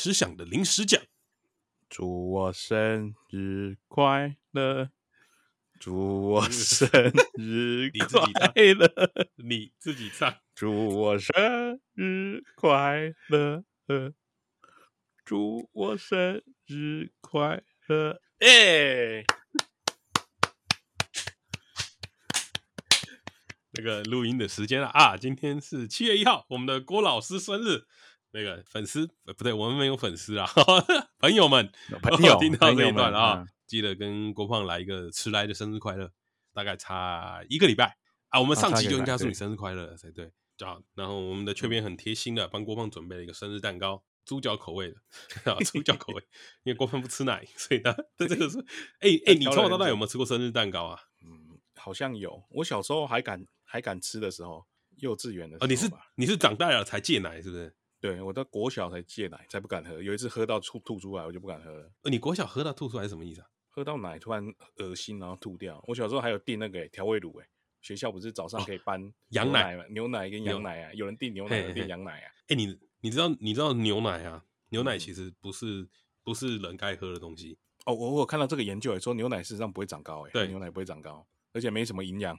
临时想的临时奖。祝我生日快乐！祝我生日快乐！你自己唱。祝我生日快乐！祝我生日快乐！哎，那个录音的时间了啊！今天是七月一号，我们的郭老师生日。那个粉丝不对，我们没有粉丝啊，朋友们，朋友听到这一段啊，记得跟郭胖来一个迟来的生日快乐，大概差一个礼拜。啊，我们上期就应该祝你生日快乐才对，好，然后我们的雀边很贴心的帮郭胖准备了一个生日蛋糕，猪脚口味的，猪脚口味，因为郭胖不吃奶，所以呢对 这个是，哎哎，你从小到大有没有吃过生日蛋糕啊？嗯，好像有，我小时候还敢还敢吃的时候，幼稚园的时候，哦，你是你是长大了才戒奶是不是？对，我到国小才戒奶，才不敢喝。有一次喝到吐吐出来，我就不敢喝了。你国小喝到吐出来是什么意思啊？喝到奶突然恶心，然后吐掉。我小时候还有订那个调味乳，哎，学校不是早上可以搬羊奶吗？牛奶跟羊奶啊，有人订牛奶，有人订羊奶啊。哎，你你知道你知道牛奶啊？牛奶其实不是不是人该喝的东西。哦，我我看到这个研究，说牛奶事实上不会长高，哎，对，牛奶不会长高，而且没什么营养。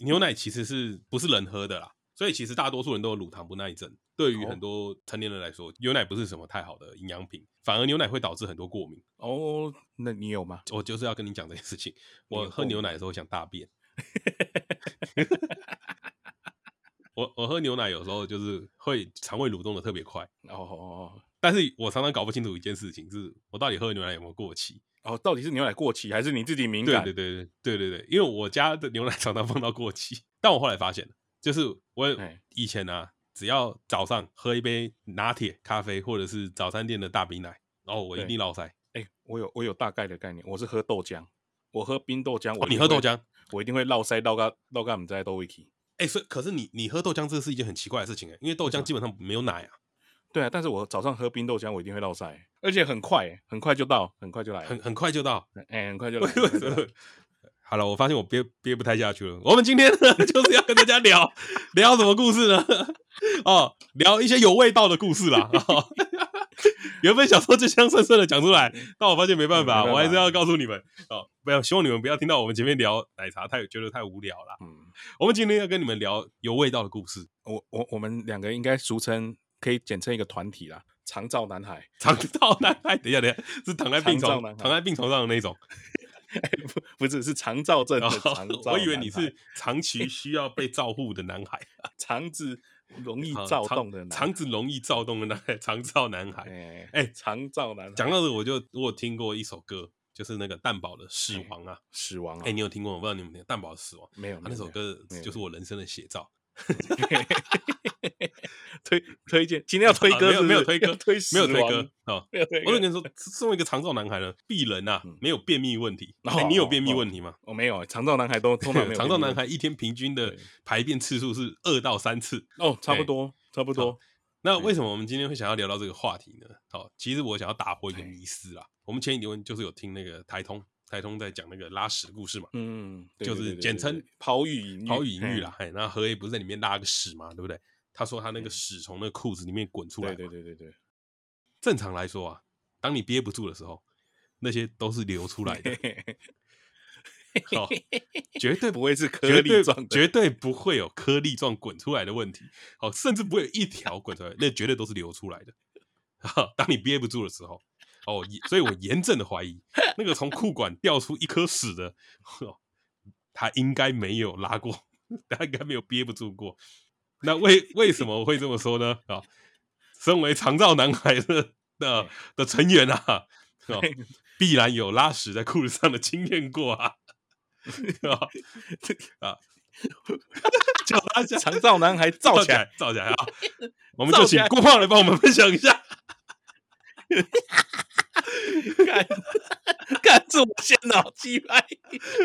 牛奶其实是不是人喝的啦？所以其实大多数人都有乳糖不耐症。对于很多成年人来说，牛奶不是什么太好的营养品，反而牛奶会导致很多过敏。哦，那你有吗？我就是要跟你讲这件事情。我喝牛奶的时候想大便。我我喝牛奶有时候就是会肠胃蠕动的特别快。哦，但是我常常搞不清楚一件事情，是我到底喝牛奶有没有过期？哦，到底是牛奶过期，还是你自己敏感？对对对对对对，因为我家的牛奶常常放到过期，但我后来发现就是我以前呢、啊。只要早上喝一杯拿铁咖啡，或者是早餐店的大冰奶，然后我一定落塞。哎、欸，我有我有大概的概念，我是喝豆浆，我喝冰豆浆。哦，你喝豆浆，我一定会落塞落个落个唔知豆味气。哎，所以可是你你喝豆浆，这是一件很奇怪的事情哎，因为豆浆基本上没有奶啊。对啊，但是我早上喝冰豆浆，我一定会落塞，而且很快，很快就到，很快就来，很很快就到，哎、欸，很快就 来。好了，我发现我憋憋不太下去了。我们今天呢，就是要跟大家聊聊什么故事呢？哦，聊一些有味道的故事啦。哦、原本想说就香顺顺的讲出来，但我发现没办法，我还是要告诉你们哦，不要希望你们不要听到我们前面聊奶茶太觉得太无聊了。嗯，我们今天要跟你们聊有味道的故事。我我我们两个应该俗称可以简称一个团体啦，长照男孩，长照男孩。等一下，等一下，是躺在病床躺在病床上的那种。欸、不不是，是肠躁症的肠躁。我以为你是长期 需要被照护的男孩，肠子容易躁动的男孩，肠子容易躁动的男孩，肠躁男孩。哎，肠躁男孩。讲到这，我就我有听过一首歌，就是那个蛋堡的《死亡》啊，欸《死亡》啊。哎，你有听过？我不知道你们听蛋堡的《死亡》没有？他那首歌就是我人生的写照。推推荐，今天要推歌是是，没有推歌，推没有推歌啊！没有推歌。我跟你说，身为一个长照男孩呢，鄙人呐，没有便秘问题。然后你有便秘问题吗？我没有，长照男孩都通常没有。肠躁男孩一天平均的排便次数是二到三次。哦，差不多，差不多。那为什么我们今天会想要聊到这个话题呢？好，其实我想要打破一个迷思啦。我们前几天就是有听那个台通。台通在讲那个拉屎的故事嘛，嗯，就是简称抛玉引玉，抛玉引玉啦。哎，那何爷不是在里面拉个屎嘛，对不对？他说他那个屎从那个裤子里面滚出来，对对对对对。正常来说啊，当你憋不住的时候，那些都是流出来的，好，绝对 不会是颗粒状，绝对不会有颗粒状滚出来的问题，好，甚至不会有一条滚出来，那绝对都是流出来的。好，当你憋不住的时候。哦，所以我严正的怀疑，那个从裤管掉出一颗屎的，他应该没有拉过，他应该没有憋不住过。那为为什么我会这么说呢？啊，身为长照男孩的的的成员啊，必然有拉屎在裤子上的经验过啊，啊，叫他长照男孩造起来，造起来啊！我们就请郭胖来帮我们分享一下。干，干是我先脑机拍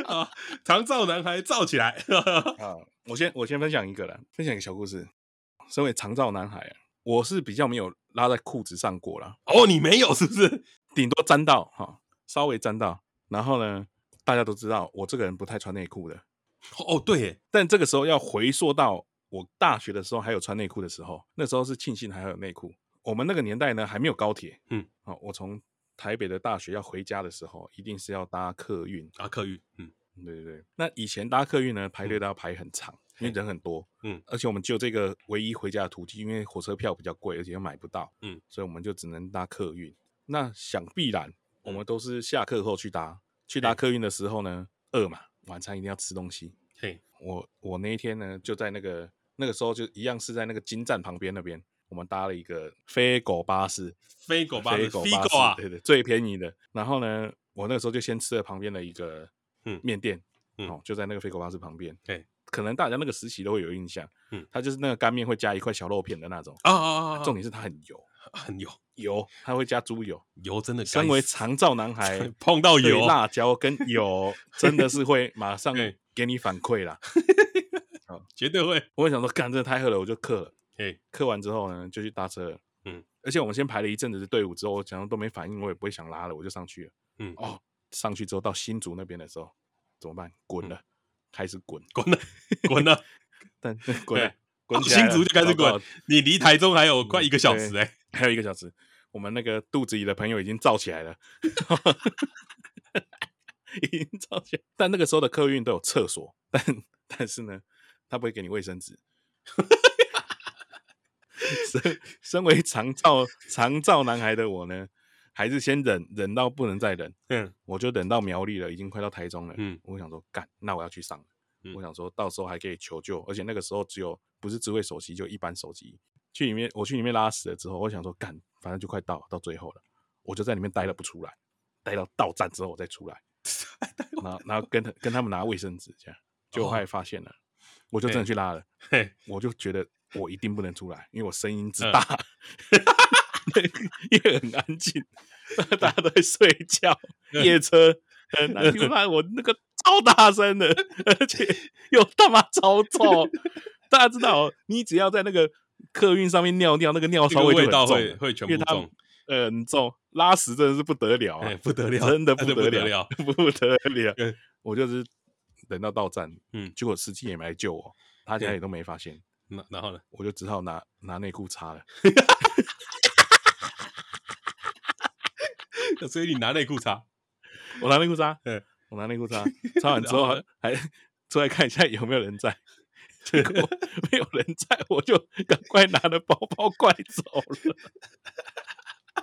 啊！长照男孩照起来 啊！我先我先分享一个啦，分享一个小故事。身为长照男孩啊，我是比较没有拉在裤子上过啦。哦，你没有是不是？顶多沾到哈，稍微沾到。然后呢，大家都知道我这个人不太穿内裤的。哦，对耶，但这个时候要回溯到我大学的时候还有穿内裤的时候，那时候是庆幸还有内裤。我们那个年代呢还没有高铁，嗯，哦，我从台北的大学要回家的时候，一定是要搭客运啊，客运，嗯，对对对。那以前搭客运呢，排队都要排很长，因为人很多，嗯，而且我们就这个唯一回家的途径，因为火车票比较贵，而且又买不到，嗯，所以我们就只能搭客运。那想必然，我们都是下课后去搭，去搭客运的时候呢，饿嘛，晚餐一定要吃东西。嘿，我我那一天呢，就在那个那个时候就一样是在那个金站旁边那边。我们搭了一个飞狗巴士，飞狗巴士，飞狗巴士啊，对对，最便宜的。然后呢，我那个时候就先吃了旁边的一个嗯面店，嗯，哦，就在那个飞狗巴士旁边。对，可能大家那个时期都会有印象，嗯，它就是那个干面会加一块小肉片的那种啊啊啊！重点是它很油，很油，油，它会加猪油，油真的。身为长照男孩，碰到油辣椒跟油，真的是会马上给你反馈啦。绝对会。我想说，干，这太饿了，我就克了。嘿，刻完之后呢，就去搭车。嗯，而且我们先排了一阵子的队伍之后，我想说都没反应，我也不会想拉了，我就上去了。嗯，哦，上去之后到新竹那边的时候怎么办？滚了，开始滚，滚了，滚了，但滚了，滚新竹就开始滚。你离台中还有快一个小时哎，还有一个小时。我们那个肚子里的朋友已经燥起来了，已经燥起来。但那个时候的客运都有厕所，但但是呢，他不会给你卫生纸。身身为长照长照男孩的我呢，还是先忍忍到不能再忍。嗯，我就忍到苗栗了，已经快到台中了。嗯，我想说干，那我要去上了。嗯，我想说到时候还可以求救，而且那个时候只有不是智慧手机，就一般手机。去里面，我去里面拉屎了之后，我想说干，反正就快到到最后了，我就在里面待了不出来，待到到站之后我再出来，然后然后跟他跟他们拿卫生纸，这样，结果后来发现了，我就真的去拉了，我就觉得。我一定不能出来，因为我声音之大，嗯、因为很安静，大家都在睡觉。夜车很难听，我那个超大声的，而且又他妈超臭。大家知道，你只要在那个客运上面尿尿，那个尿骚味就很重，会会全部重，呃，很重。拉屎真的是不得了啊，不得了，真的不得了，不得了。嗯、我就是等到到站，嗯，结果司机也没来救我，大家也都没发现。那然后呢？我就只好拿拿内裤擦了。所以你拿内裤擦，我拿内裤擦。嗯，我拿内裤擦。擦完之后还还出来看一下有没有人在。结果没有人在，我就赶快拿了包包快走了。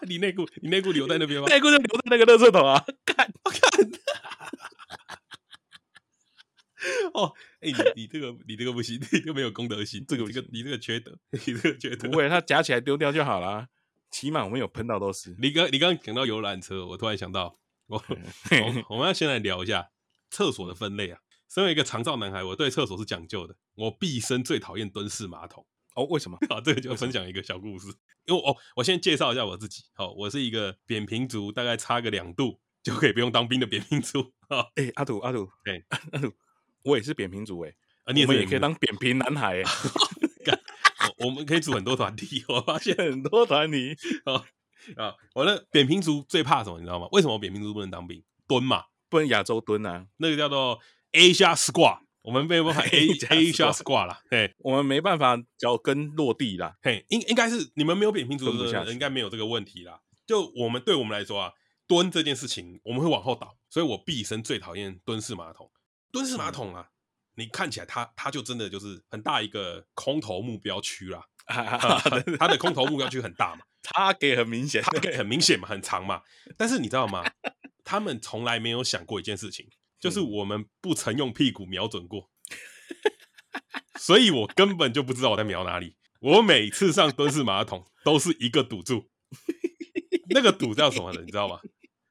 你内裤，你内裤留在那边吗？内裤就留在那个垃圾桶啊！看，看。哦，哎、欸，你你这个你这个不行，你这个没有公德心，这个这个你这个缺德，你这个缺德。不会，它夹起来丢掉就好啦，起码我们有喷到都是。你刚你刚刚讲到游览车，我突然想到，我我，我们要先来聊一下厕所的分类啊。身为一个长照男孩，我对厕所是讲究的。我毕生最讨厌蹲式马桶。哦，为什么？好，这个就分享一个小故事。因为哦，我先介绍一下我自己。好，我是一个扁平足，大概差个两度就可以不用当兵的扁平足。啊，哎、欸，阿土阿土，哎、欸，阿土。我也是扁平足哎，啊，你也，我们也可以当扁平男孩 哎，我我们可以组很多团体，我发现很多团体啊啊！我的扁平足最怕什么，你知道吗？为什么扁平足不能当兵？蹲嘛，不能亚洲蹲啊，那个叫做 Asia Squat，我们没有办法 A Asia Squat 啦，嘿，我们没办法脚跟落地啦，嘿，应应该是你们没有扁平足的人，应该没有这个问题啦。就我们对我们来说啊，蹲这件事情我们会往后倒，所以我毕生最讨厌蹲式马桶。蹲式马桶啊，你看起来它它就真的就是很大一个空投目标区啦，它的空投目标区很大嘛，它给很明显，它给很明显嘛，很长嘛。但是你知道吗？他们从来没有想过一件事情，就是我们不曾用屁股瞄准过，所以我根本就不知道我在瞄哪里。我每次上蹲式马桶都是一个赌注，那个赌叫什么呢？你知道吗？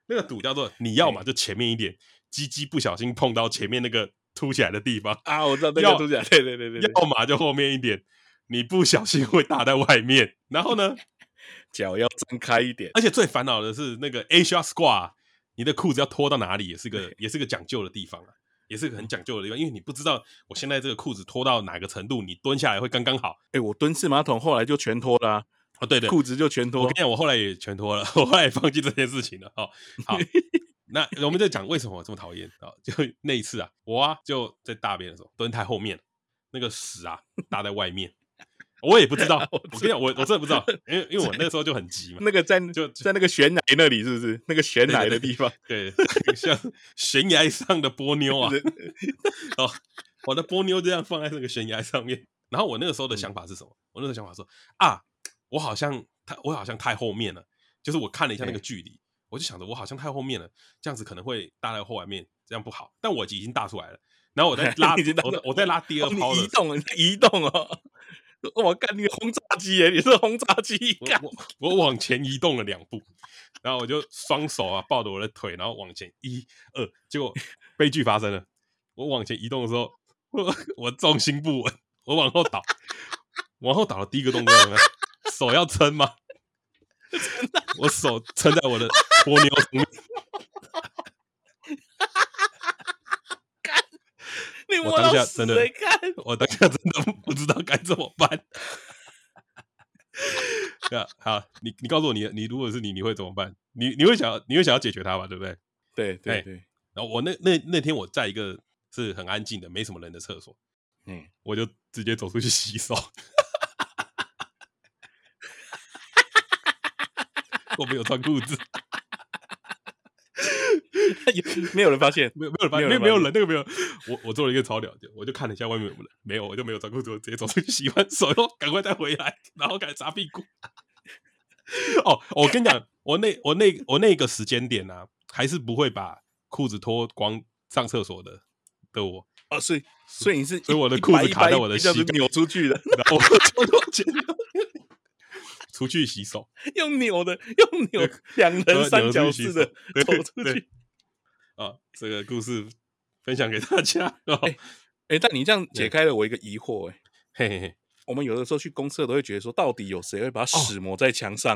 那个赌叫做你要嘛就前面一点。鸡鸡不小心碰到前面那个凸起来的地方啊，我知道那个凸起来，对对对对，要么就后面一点，你不小心会打在外面，然后呢，脚要张开一点，而且最烦恼的是那个 Asia Squat，你的裤子要脱到哪里也是个 也是个讲究的地方啊，也是个很讲究的地方，因为你不知道我现在这个裤子脱到哪个程度，你蹲下来会刚刚好。哎、欸，我蹲式马桶后来就全脱了、啊，哦对对，裤子就全脱。我跟你讲，我后来也全脱了，我后来也放弃这件事情了。哦，好。那我们就讲为什么我这么讨厌啊？就 那一次啊，我啊就在大便的时候蹲太后面，那个屎啊搭在外面，我也不知道。我跟你讲，我我真的不知道，因为因为我 那个时候就很急嘛。那个在就在那个悬崖那里，是不是？那个悬崖的地方，对，像悬崖上的波妞啊。哦，我的波妞这样放在那个悬崖上面。然后我那个时候的想法是什么？嗯、我那个想法说啊，我好像太我好像太后面了。就是我看了一下那个距离，欸、我就想着我好像太后面了，这样子可能会搭在后面，这样不好。但我已经搭出来了。然后我在拉，我我在拉第二抛，移动，移动哦！我干你轰炸机耶！你是轰炸机，我我往前移动了两步，然后我就双手啊抱着我的腿，然后往前一二，结果悲剧发生了。我往前移动的时候，我我重心不稳，我往后倒，往后倒的第一个动作？手要撑吗？我手撑在我的 波妞上面。我当下真的，我当下真的不知道该怎么办。对啊，好，你你告诉我你，你你如果是你，你会怎么办？你你会想要，你会想要解决它吧？对不对？对对对。然后我那那那天我在一个是很安静的、没什么人的厕所，嗯，我就直接走出去洗手。我没有穿裤子。没有人发现，没有没有人发现，没有没有人，那个没有。我我做了一个超屌的，我就看了一下外面有没有人，没有，我就没有穿裤子，我直接走出去洗完手，然后赶快再回来，然后开始擦屁股。哦，我跟你讲，我那我那我那个时间点呢、啊，还是不会把裤子脱光上厕所的的我。哦，所以所以你是，所以我的裤子卡在我的膝盖扭出去的，然后我就 出去洗手，用扭的，用扭两人三角式的走出去。啊，这个故事分享给大家。哎、哦欸，但你这样解开了我一个疑惑、欸，哎，嘿嘿嘿。我们有的时候去公厕都会觉得说，到底有谁会把屎抹在墙上？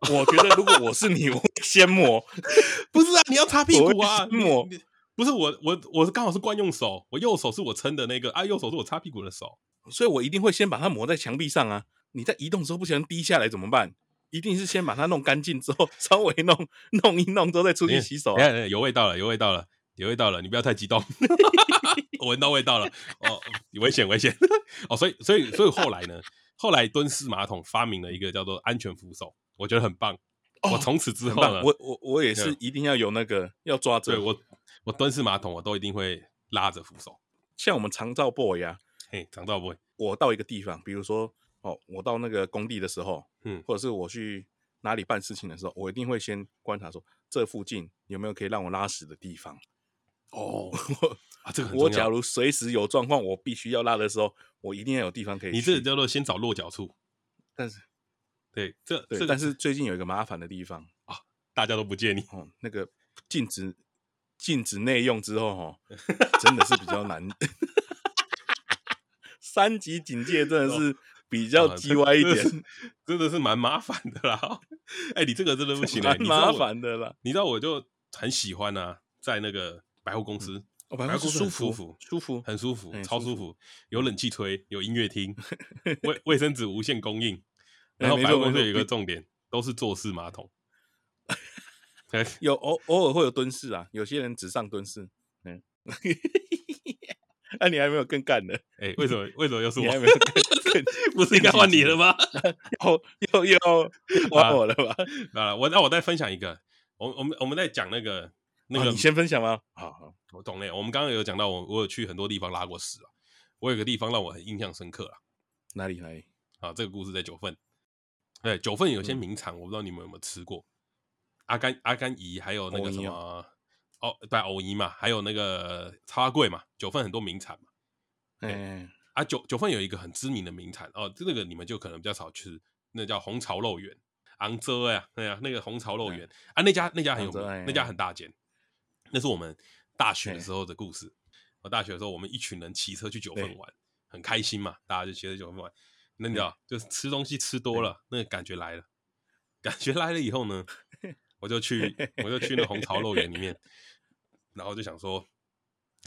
哦、我觉得如果我是你，我会先抹。不是啊，你要擦屁股啊，抹。不是我，我我是刚好是惯用手，我右手是我撑的那个啊，右手是我擦屁股的手，所以我一定会先把它抹在墙壁上啊。你在移动的时候不小心滴下来怎么办？一定是先把它弄干净之后，稍微弄弄一弄之后再出去洗手、啊。有味道了，有味道了，有味道了！你不要太激动，我闻到味道了。哦，危险危险！哦，所以所以所以后来呢，后来蹲式马桶发明了一个叫做安全扶手，我觉得很棒。哦、我从此之后呢，我我我也是一定要有那个要抓着。对我我蹲式马桶我都一定会拉着扶手。像我们长照 boy 呀、啊，嘿，长照 boy，我到一个地方，比如说。哦，我到那个工地的时候，嗯，或者是我去哪里办事情的时候，我一定会先观察说，这附近有没有可以让我拉屎的地方。哦，啊，这个我假如随时有状况，我必须要拉的时候，我一定要有地方可以。你这个叫做先找落脚处。但是，对，这对，这个、但是最近有一个麻烦的地方啊，大家都不借你。哦，那个禁止禁止内用之后，哦，真的是比较难。三级警戒真的是。哦比较叽歪一点，啊、真的是蛮麻烦的啦。哎、欸，你这个真的不行、欸，蛮麻烦的啦。你知道我就很喜欢啊，在那个百货公司，嗯哦、百货公司舒服，舒服，很舒服，嗯、超舒服。有冷气吹，有音乐听，卫卫生纸无限供应。然后百货公司有一个重点，都是坐式马桶。有偶偶尔会有蹲式啊，有些人只上蹲式。嗯。那、啊、你还没有更干的？哎、欸，为什么？为什么又是我？还没有更 不是应该换你了吗？又又又换我了吧？啊，我那我再分享一个。我我们我们在讲那个那个，啊、你先分享吗？好好，我懂了。我们刚刚有讲到我，我我有去很多地方拉过屎啊。我有个地方让我很印象深刻啊。哪里哪里？啊，这个故事在九份。对，九份有些名产，我不知道你们有没有吃过。阿甘阿甘姨，还有那个什么。哦，对，藕泥嘛，还有那个超贵嘛，九份很多名产嘛。嗯，啊，九九份有一个很知名的名产哦，这个你们就可能比较少吃，那叫红槽肉圆，昂州呀，对呀，那个红槽肉圆啊，那家那家很有名，那家很大间，那是我们大学的时候的故事。我大学的时候，我们一群人骑车去九份玩，很开心嘛，大家就骑车九份玩。那你知道，就是吃东西吃多了，那个感觉来了，感觉来了以后呢，我就去，我就去那红槽肉圆里面。然后就想说，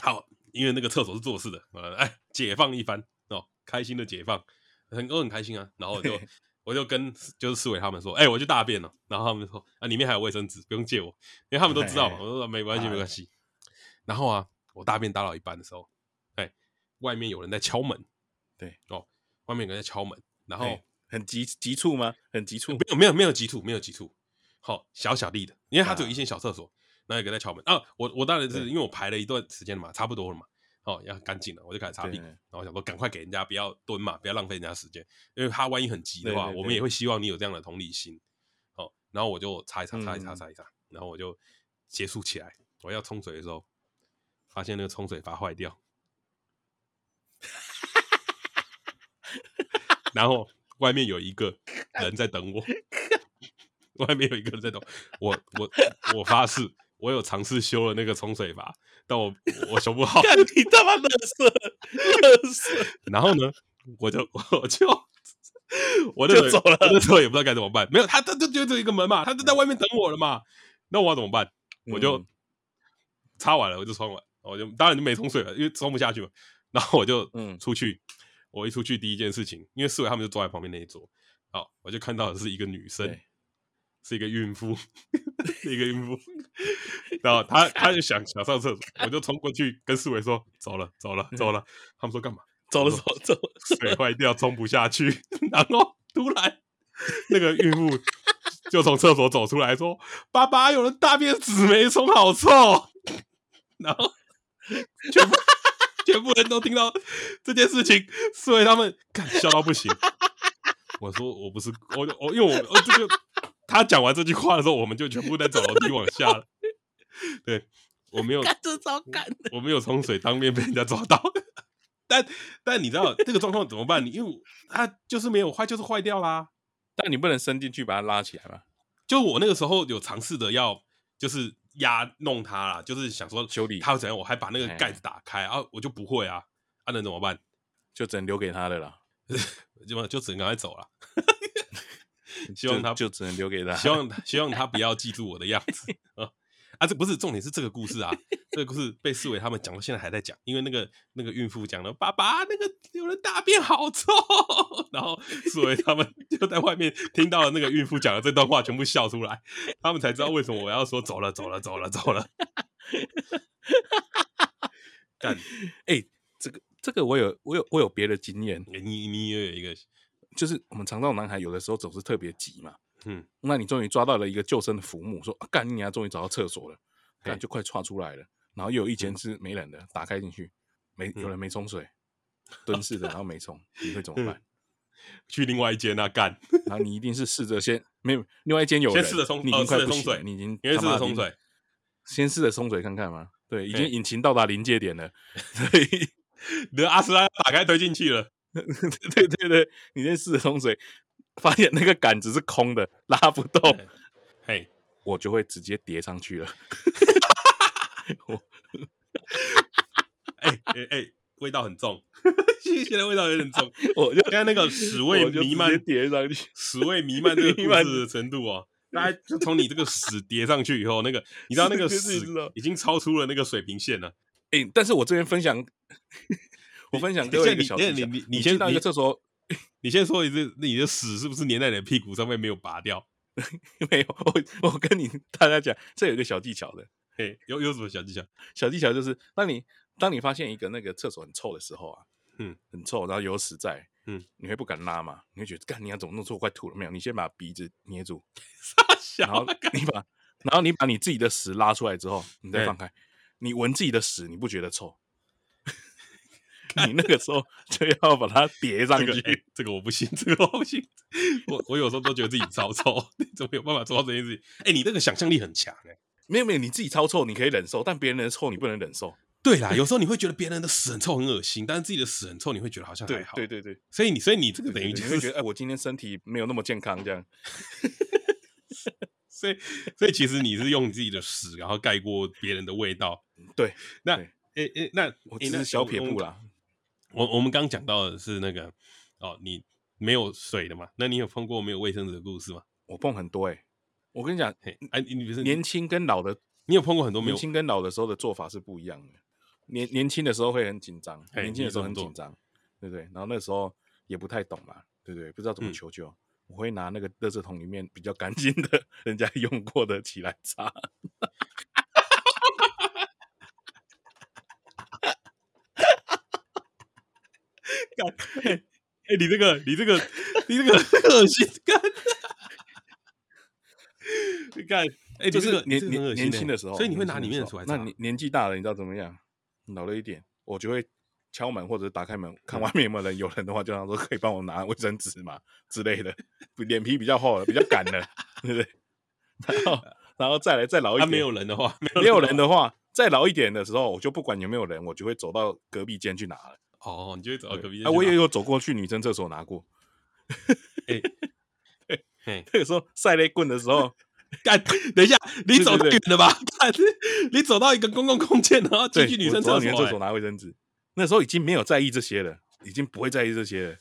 好，因为那个厕所是做事的，呃，哎，解放一番哦，开心的解放，很都很开心啊。然后我就我就跟就是四伟他们说，哎，我去大便了。然后他们说，啊，里面还有卫生纸，不用借我，因为他们都知道嘛。我说没关系，没关系。然后啊，我大便打到一半的时候，哎，外面有人在敲门，对，哦，外面有人在敲门，然后很急急促吗？很急促？没有没有没有急促，没有急促。好，小小力的，因为它只有一间小厕所，然后一个在敲门啊。我我当然是因为我排了一段时间嘛，差不多了嘛。哦，要干净了，我就开始擦屁股，然后我想说赶快给人家，不要蹲嘛，不要浪费人家时间，因为他万一很急的话，我们也会希望你有这样的同理心。哦，然后我就擦一擦，擦一擦，擦一擦，嗯、然后我就结束起来。我要冲水的时候，发现那个冲水阀坏掉，然后外面有一个人在等我，外面有一个人在等我，我，我，我发誓。我有尝试修了那个冲水阀，但我我修不好。你他妈乐色，乐色。然后呢，我就我就我就走了。那时候也不知道该怎么办。没有他，他就就这一个门嘛，他就在外面等我了嘛。那我要怎么办？我就擦完了，我就冲完，我就当然就没冲水了，因为冲不下去嘛。然后我就嗯出去，我一出去第一件事情，因为四伟他们就坐在旁边那一桌，好，我就看到的是一个女生。是一个孕妇，是一个孕妇，然后他他就想想上厕所，我就冲过去跟四维说：“走了，走了，走了。”他们说干嘛？走了，走了，走了，水坏掉，冲不下去。然后突然那个孕妇就从厕所走出来说：“爸爸，有人大便纸没冲好臭。”然后全部全部人都听到这件事情，四维他们看笑到不行。我说我不是我我因为我我这个。他讲完这句话的时候，我们就全部在走楼梯往下了。对，我没有，我没有冲水，当面被人家抓到。但但你知道这个状况怎么办？你因为它就是没有坏，就是坏掉啦。但你不能伸进去把它拉起来吧？就我那个时候有尝试的要，就是压弄它啦，就是想说修理它会怎样，我还把那个盖子打开啊，我就不会啊，啊能怎么办？就只能留给他的啦，就就只能赶快走了。希望他就，就只能留给他，希望希望他不要记住我的样子啊！啊，这不是重点，是这个故事啊，这个故事被四维他们讲到现在还在讲，因为那个那个孕妇讲了，爸爸那个有人大便好臭，然后四维他们就在外面听到了那个孕妇讲的这段话，全部笑出来，他们才知道为什么我要说走了走了走了走了。干，哎、欸，这个这个我有我有我有别的经验，你你也有一个。就是我们肠道男孩有的时候总是特别急嘛，嗯，那你终于抓到了一个救生的浮木，说啊干你啊，终于找到厕所了，干就快窜出来了，然后又有一间是没人的，打开进去没有人没冲水，蹲式的然后没冲，你会怎么办？去另外一间啊干，然后你一定是试着先没有另外一间有人，先试着冲，你已经快不行，你已经先试着冲水，先试着冲水看看嘛，对，已经引擎到达临界点了，所以 你的阿斯拉打开推进去了。对对对，你先试着冲水，发现那个杆子是空的，拉不动，嘿，我就会直接叠上去了。我，哎哎哎，味道很重，现在味道有点重。我就刚才那个屎味弥漫，叠上去，屎味弥漫这个故事的程度哦，大家就从你这个屎叠上去以后，那个你知道那个屎已经超出了那个水平线了。哎，但是我这边分享。我分享一个小技巧，你你你先到一个厕所，你先说一次，你的屎是不是粘在你的屁股上面没有拔掉？没有，我我跟你大家讲，这有一个小技巧的。嘿，有有什么小技巧？小技巧就是，当你当你发现一个那个厕所很臭的时候啊，嗯，很臭，然后有屎在，嗯，你会不敢拉嘛？你会觉得，干，你要怎么弄错？快吐了没有？你先把鼻子捏住，然后你把然后你把你自己的屎拉出来之后，你再放开，你闻自己的屎，你不觉得臭？你那个时候 就要把它叠上去，这个欸，这个我不信，这个我不信。我我有时候都觉得自己超臭，你怎么有办法做到这件事情？哎，欸，你那个想象力很强哎，欸。没有没有，你自己超臭你可以忍受，但别人的臭你不能忍受。对啦，有时候你会觉得别人的屎很臭很恶心，但是自己的屎很臭你会觉得好像还好。对对对，对，所以你所以你这个等于就是会觉得哎，我今天身体没有那么健康这样。所以所以其实你是用你自己的屎，然后盖过别人的味道。对，那哎哎，欸欸，那我只是小撇步啦。我我们刚讲到的是那个哦，你没有水的嘛？那你有碰过没有卫生纸的故事吗？我碰很多哎、欸，我跟你讲，哎，你不是年轻跟老的，你有碰过很多没有？年轻跟老的时候的做法是不一样的。年年轻的时候会很紧张，年轻的时候很紧张，对不对？然后那时候也不太懂嘛，对不对？不知道怎么求救，嗯、我会拿那个垃圾桶里面比较干净的 人家用过的起来擦。哎、欸欸，你这个，你这个，你这个 恶心，干，你看，哎，就是年年年轻的时候，所以你会拿里面的出来。那你年纪大了，你知道怎么样？老了一点，我就会敲门或者打开门，看外面有没有人。有人的话，就想说可以帮我拿卫生纸嘛之类的。脸皮比较厚了，比较敢的，对不对？然后，然后再来再老一点，没有人的话，没有人的话，再老一点的时候，我就不管有没有人，我就会走到隔壁间去拿了。哦，你就会走到隔壁间。啊，我也有走过去女生厕所拿过。哎，对，那个时候赛雷棍的时候，干，等一下，你走太远了吧？你走到一个公共空间，然后进去女生厕所，女生厕所拿卫生纸。那时候已经没有在意这些了，已经不会在意这些了。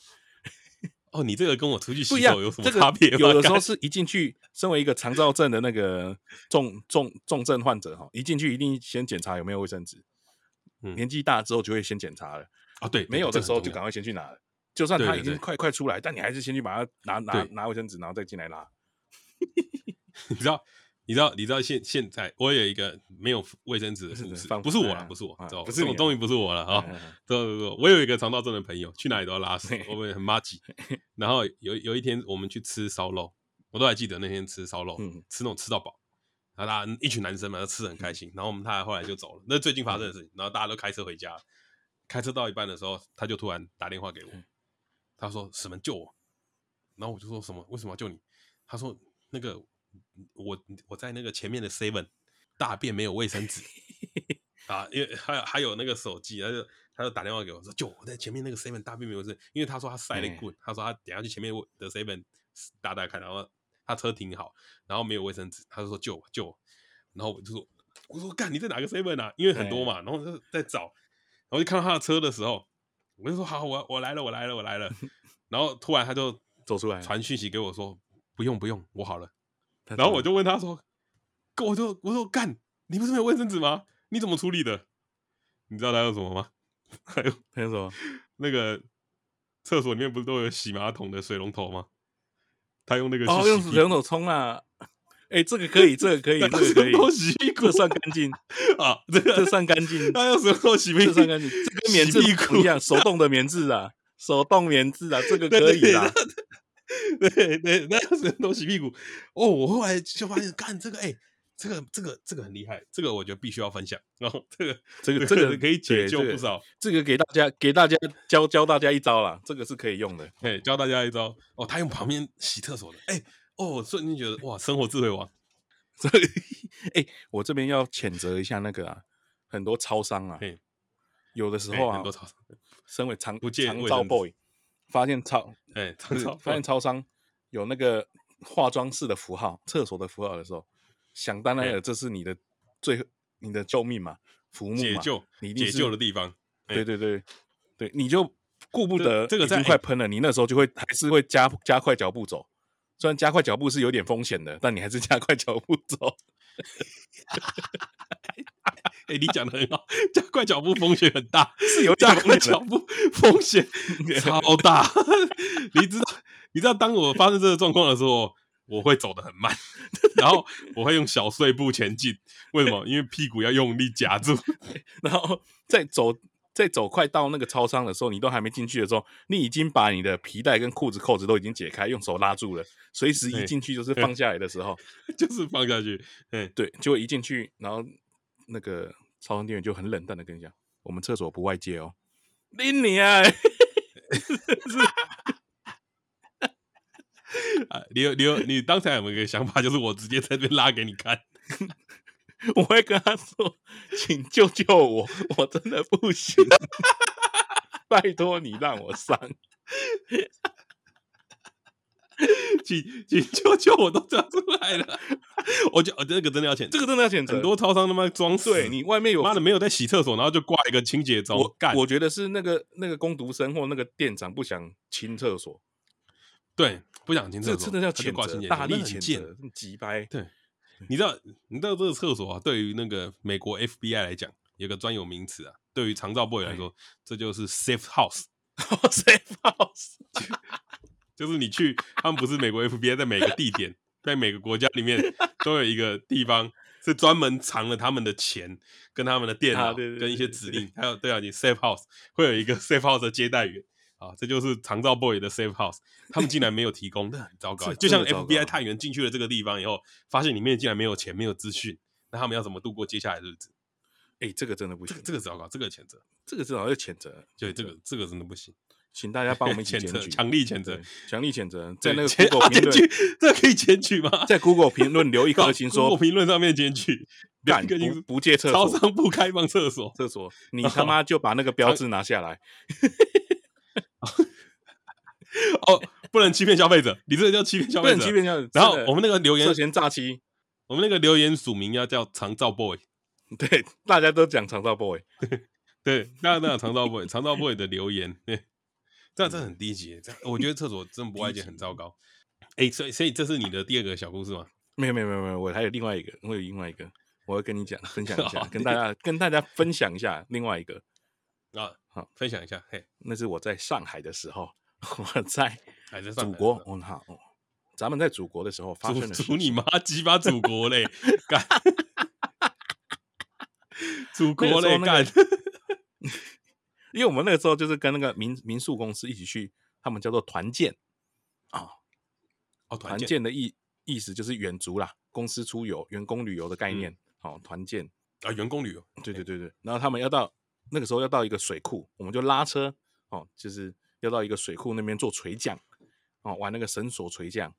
哦，你这个跟我出去洗手有什么差别？有的时候是一进去，身为一个肠燥症的那个重重重症患者哈，一进去一定先检查有没有卫生纸。年纪大之后就会先检查了。啊，对，没有的时候就赶快先去拿了。就算他已经快快出来，但你还是先去把它拿拿拿卫生纸，然后再进来拉。你知道？你知道？你知道？现现在我有一个没有卫生纸的故事，不是我了，不是我，不是我，终于不是我了 啊！对对对，我有一个肠道症的朋友，去哪里都要拉屎，我们很麻吉。然后有有一天我们去吃烧肉，我都还记得那天吃烧肉，吃那种吃到饱，然后大家一群男生嘛，都吃得很开心。然后我们他后来就走了，那最近发生的事情。然后大家都开车回家，开车到一半的时候，他就突然打电话给我。他说：“什么救我？”然后我就说什么：“为什么要救你？”他说：“那个我我在那个前面的 seven 大便没有卫生纸 啊，因为还有还有那个手机，他就他就打电话给我说：‘救我在前面那个 seven 大便没有卫生。’因为他说他塞了一棍，他说他等下去前面的 seven 打打看，然后他车停好，然后没有卫生纸，他就说救我救我。然后我就说我说干你在哪个 seven 啊？因为很多嘛，然后就在找，然后就看到他的车的时候。”我就说好，我我来了，我来了，我来了。然后突然他就走出来，传讯息给我说：“不用不用，我好了。”然后我就问他说：“我就我说干，你不是没有卫生纸吗？你怎么处理的？你知道他用什么吗？还有还有什么？那个厕所里面不是都有洗马桶的水龙头吗？他用那个哦，用水龙头冲啊。”哎，这个可以，这个可以，这个可以，洗屁股算干净啊，这个这算干净。他用什么洗屁股？算干净，这跟棉质一样，手动的棉质啊，手动棉质啊，这个可以啦。对对，那用什么洗屁股？哦，我后来就发现，干这个，哎，这个这个这个很厉害，这个我觉得必须要分享。然后这个这个这个可以解救不少，这个给大家给大家教教大家一招啦，这个是可以用的。哎，教大家一招哦，他用旁边洗厕所的，哎。哦，瞬间觉得哇，生活智慧王。所以，哎，我这边要谴责一下那个啊，很多超商啊，有的时候啊，很多超商，身为长长照 boy，发现超哎，发现超商有那个化妆室的符号、厕所的符号的时候，想当然了，这是你的最你的救命嘛，浮木嘛，解救你解救的地方。对对对对，你就顾不得这个已经快喷了，你那时候就会还是会加加快脚步走。虽然加快脚步是有点风险的，但你还是加快脚步走。哎，你讲的很好，加快脚步风险很大，是有加快脚步风险超大。你知道，你知道，当我发生这个状况的时候，我会走得很慢，然后我会用小碎步前进。为什么？因为屁股要用力夹住，然后再走。在走快到那个超商的时候，你都还没进去的时候，你已经把你的皮带跟裤子扣子都已经解开，用手拉住了，随时一进去就是放下来的时候，就是放下去。嗯，对，就一进去，然后那个超商店员就很冷淡的跟你讲：“我们厕所不外借哦。”拎你啊，啊，你有你有你刚才有没有一个想法？就是我直接在这边拉给你看。我会跟他说：“请救救我，我真的不行，拜托你让我上，请请救救我，都讲出来了。我就这个真的要钱，这个真的要钱。很多超商他妈装睡，你外面有妈的没有在洗厕所，然后就挂一个清洁中。我干，我觉得是那个那个工读生或那个店长不想清厕所，对，不想清厕所，这真的要谴责，大力谴责，急掰，对。”你知道，你知道这个厕所啊，对于那个美国 FBI 来讲，有个专有名词啊。对于长照 boy 来说，欸、这就是 safe house。safe house，就是你去，他们不是美国 FBI，在每个地点，在每个国家里面 都有一个地方是专门藏了他们的钱、跟他们的电脑、跟一些指令，还有对啊，你 safe house 会有一个 safe house 的接待员。啊，这就是长照 boy 的 safe house，他们竟然没有提供，那很糟糕。就像 FBI 探员进去了这个地方以后，发现里面竟然没有钱、没有资讯，那他们要怎么度过接下来的日子？哎、欸，这个真的不行，这个、这个糟糕，这个谴责，这个至少要谴责。对，这个这个真的不行，请大家帮我们 谴责，强力谴责，强力谴责，在那个 Google 评论，这可以检举吗？在 Google 评论留一颗星说，Google 评论上面检举，干不不借厕所，超商不开放厕所，厕所，你他妈就把那个标志拿下来。哦，不能欺骗消费者，你这个叫欺骗消费者，不能欺骗消费者。然后我们那个留言涉嫌诈欺，我们那个留言署名要叫长照 boy。对，大家都讲长照 boy，对，大家都讲长照 boy，长照 boy 的留言，对，这样这很低级，这样我觉得厕所真不外界很糟糕。哎，所以所以这是你的第二个小故事吗？没有没有没有没有，我还有另外一个，我有另外一个，我要跟你讲，分享一下，跟大家跟大家分享一下另外一个啊，好，分享一下，嘿，那是我在上海的时候，我在祖国，我好，咱们在祖国的时候发生的，祖你妈鸡巴祖国嘞，干。祖国嘞干，因为我们那个时候就是跟那个民民宿公司一起去，他们叫做团建啊，哦，团建的意意思就是远足啦，公司出游、员工旅游的概念，哦，团建啊，员工旅游，对对对对，然后他们要到那个时候要到一个水库，我们就拉车哦，就是要到一个水库那边做垂降，哦，玩那个绳索垂降，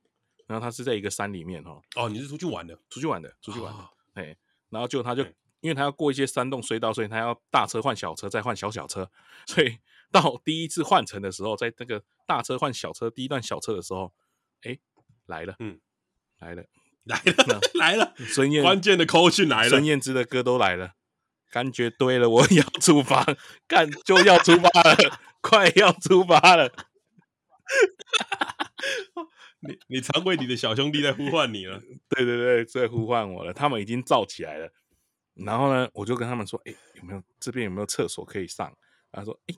然后他是在一个山里面哦，哦，你是出去玩的，出去玩的，出去玩的，哎，然后就他就。因为他要过一些山洞隧道，所以他要大车换小车，再换小小车。所以 到第一次换乘的时候，在那个大车换小车第一段小车的时候，哎，来了，嗯，来了，来了，来了。孙燕关键的口讯来了，孙燕姿的歌都来了，感觉对了，我要出发，干就要出发了，快要出发了。你你常为你的小兄弟在呼唤你了，对对对，在呼唤我了，他们已经燥起来了。然后呢，我就跟他们说：“哎，有没有这边有没有厕所可以上？”他说：“哎，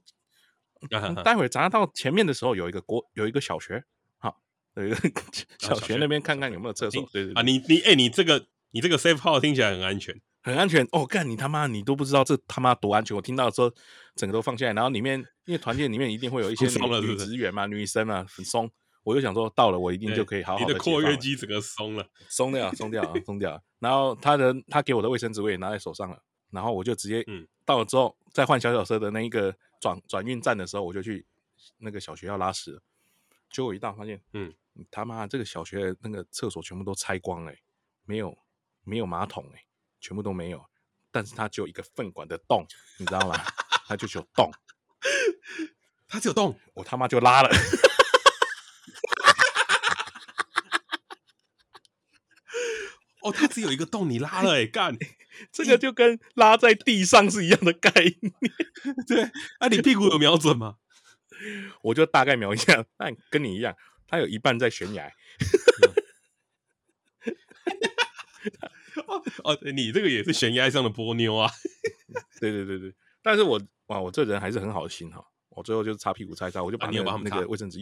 待会咱到前面的时候有一个国有一个小学，好，有一个小学那边看看有没有厕所。”对对啊，你你哎，你这个你这个 safe house 听起来很安全，很安全哦。干你他妈，你都不知道这他妈多安全！我听到的时候，整个都放下来。然后里面因为团建里面一定会有一些女女职员嘛，女生啊，很松。我就想说，到了我一定就可以好好的。你的括约肌整个松了，松掉，松掉，松掉。然后他的他给我的卫生纸我也拿在手上了，然后我就直接到了之后，再换小小车的那一个转转运站的时候，我就去那个小学要拉屎了。结果一到发现，嗯，他妈这个小学的那个厕所全部都拆光了，没有没有马桶哎，全部都没有。但是它只有一个粪管的洞，你知道吗？它就只有洞，它只有洞，我他妈就拉了。哦，它只有一个洞，你拉了哎，干，这个就跟拉在地上是一样的概念。对，啊，你屁股有瞄准吗？我就大概瞄一下，但跟你一样，它有一半在悬崖。哦 哦，你这个也是悬崖上的波妞啊！对对对对，但是我哇，我这人还是很好的心哈。我最后就是擦屁股擦一擦，我就把那个那个卫生纸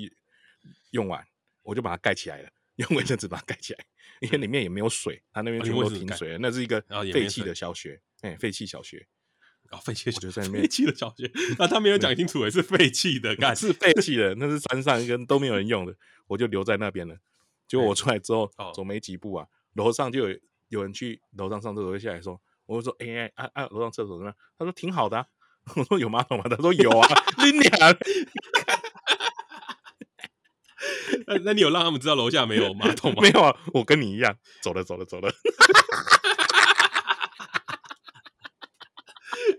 用完，我就把它盖起来了。用卫生纸把它盖起来，因为里面也没有水，它那边全部都停水了。那是一个废弃的小学，哎，废弃小学。哦，废弃，我就在那边废弃的小学。那他没有讲清楚，也是废弃的，干是废弃的，那是山上一个都没有人用的，我就留在那边了。结果我出来之后，走没几步啊，楼上就有有人去楼上上厕所，就下来说，我就说，哎哎哎哎，楼上厕所怎么样？他说挺好的。我说有马桶吗？他说有啊，你 娘！那那你有让他们知道楼下没有马桶吗？没有啊，我跟你一样，走了走了走了。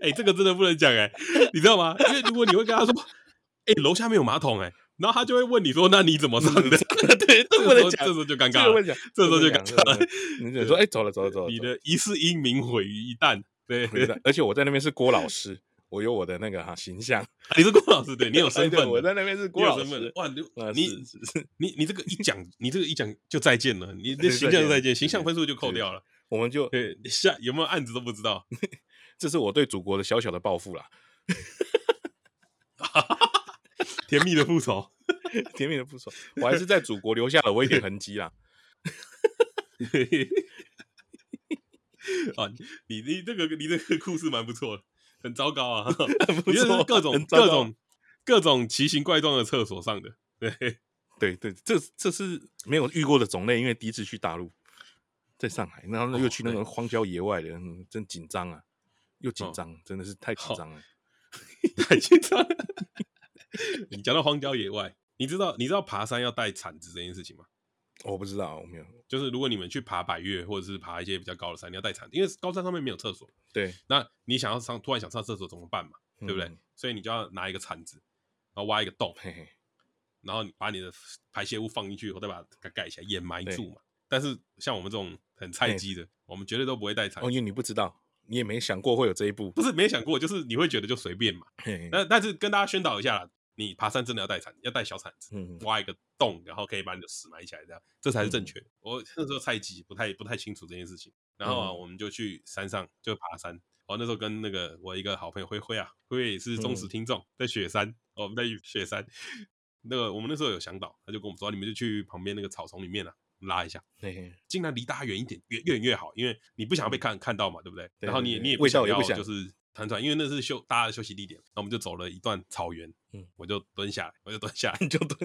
哎、欸，这个真的不能讲哎、欸，你知道吗？因为如果你会跟他说，哎、欸，楼下没有马桶哎、欸，然后他就会问你说，那你怎么上的？对，这不能讲，这时候就尴尬了。这时候就尴尬了。你就说，哎、欸，走了走了走了，你的一世英名毁于一旦。对，而且我在那边是郭老师。我有我的那个哈形象，你是郭老师，对，你有身份，我在那边是郭老师。哇，你你你这个一讲，你这个一讲就再见了，你的形象就再见，形象分数就扣掉了。我们就下有没有案子都不知道，这是我对祖国的小小的报复啦。甜蜜的复仇，甜蜜的复仇，我还是在祖国留下了我一点痕迹啦。啊，你你这个你这个故事蛮不错的。很糟糕啊！你就是各种各种各种奇形怪状的厕所上的，对对对，这这是没有遇过的种类，因为第一次去大陆，在上海，然后又去那种荒郊野外的，嗯、真紧张啊，又紧张，哦、真的是太紧张了，太紧张了。你讲到荒郊野外，你知道你知道爬山要带铲子这件事情吗？我不知道，我没有。就是如果你们去爬百越，或者是爬一些比较高的山，你要带铲子，因为高山上面没有厕所。对，那你想要上，突然想上厕所怎么办嘛？嗯、对不对？所以你就要拿一个铲子，然后挖一个洞，嘿嘿然后把你的排泄物放进去，然后再把它盖起来，掩埋住嘛。但是像我们这种很菜鸡的，我们绝对都不会带铲子。哦，因为你不知道，你也没想过会有这一步。不是没想过，就是你会觉得就随便嘛。嘿嘿但但是跟大家宣导一下啦。你爬山真的要带铲，要带小铲子，嗯，挖一个洞，然后可以把你的屎埋起来，这样这才是正确。嗯、我那时候菜鸡不太不太清楚这件事情，然后啊，我们就去山上就爬山。我那时候跟那个我一个好朋友灰灰啊，灰灰也是忠实听众，在雪山，我们在雪山，那个我们那时候有向导，他就跟我们说，你们就去旁边那个草丛里面啊，拉一下，尽量离大家远一点，越越远越好，因为你不想要被看看到嘛，对不对？然后你也你也不想要就是。团团，因为那是休大家的休息地点，那我们就走了一段草原，嗯，我就蹲下来，我就蹲下来，你就蹲，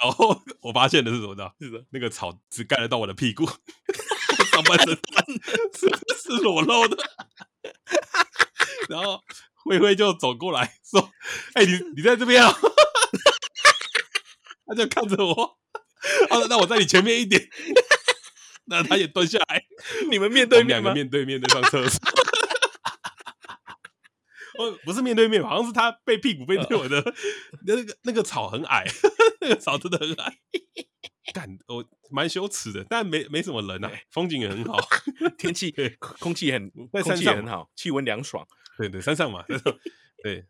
然后我发现的是什么呢？是的，那个草只盖得到我的屁股，上半身 是是裸露的，然后灰灰就走过来说：“哎、欸，你 你在这边啊？”他就看着我，他说：“那我在你前面一点。”那他也蹲下来，你们面对面两个面对面的上厕所。哦，不是面对面，好像是他背屁股背对我的。那个那个草很矮，那个草真的很矮，干我蛮羞耻的，但没没什么人呐、啊，风景也很好，天气空气很空气也很好，气温凉爽。对对，山上嘛，对